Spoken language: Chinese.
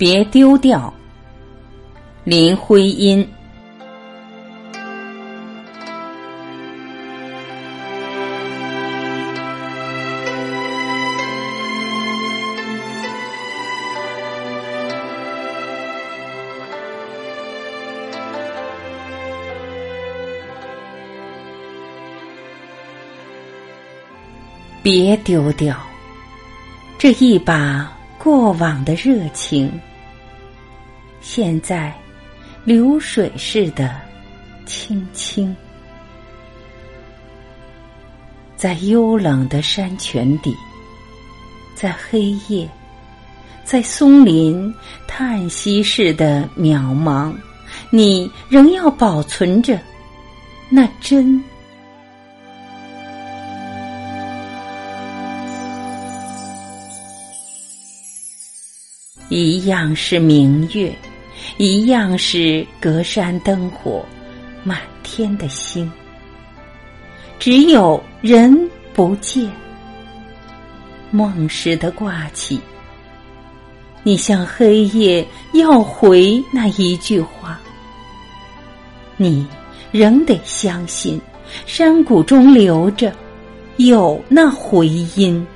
别丢掉。林徽因。别丢掉这一把过往的热情，现在流水似的轻轻，在幽冷的山泉底，在黑夜，在松林叹息似的渺茫，你仍要保存着那真。一样是明月，一样是隔山灯火，满天的星。只有人不见，梦似的挂起。你向黑夜要回那一句话，你仍得相信，山谷中留着有那回音。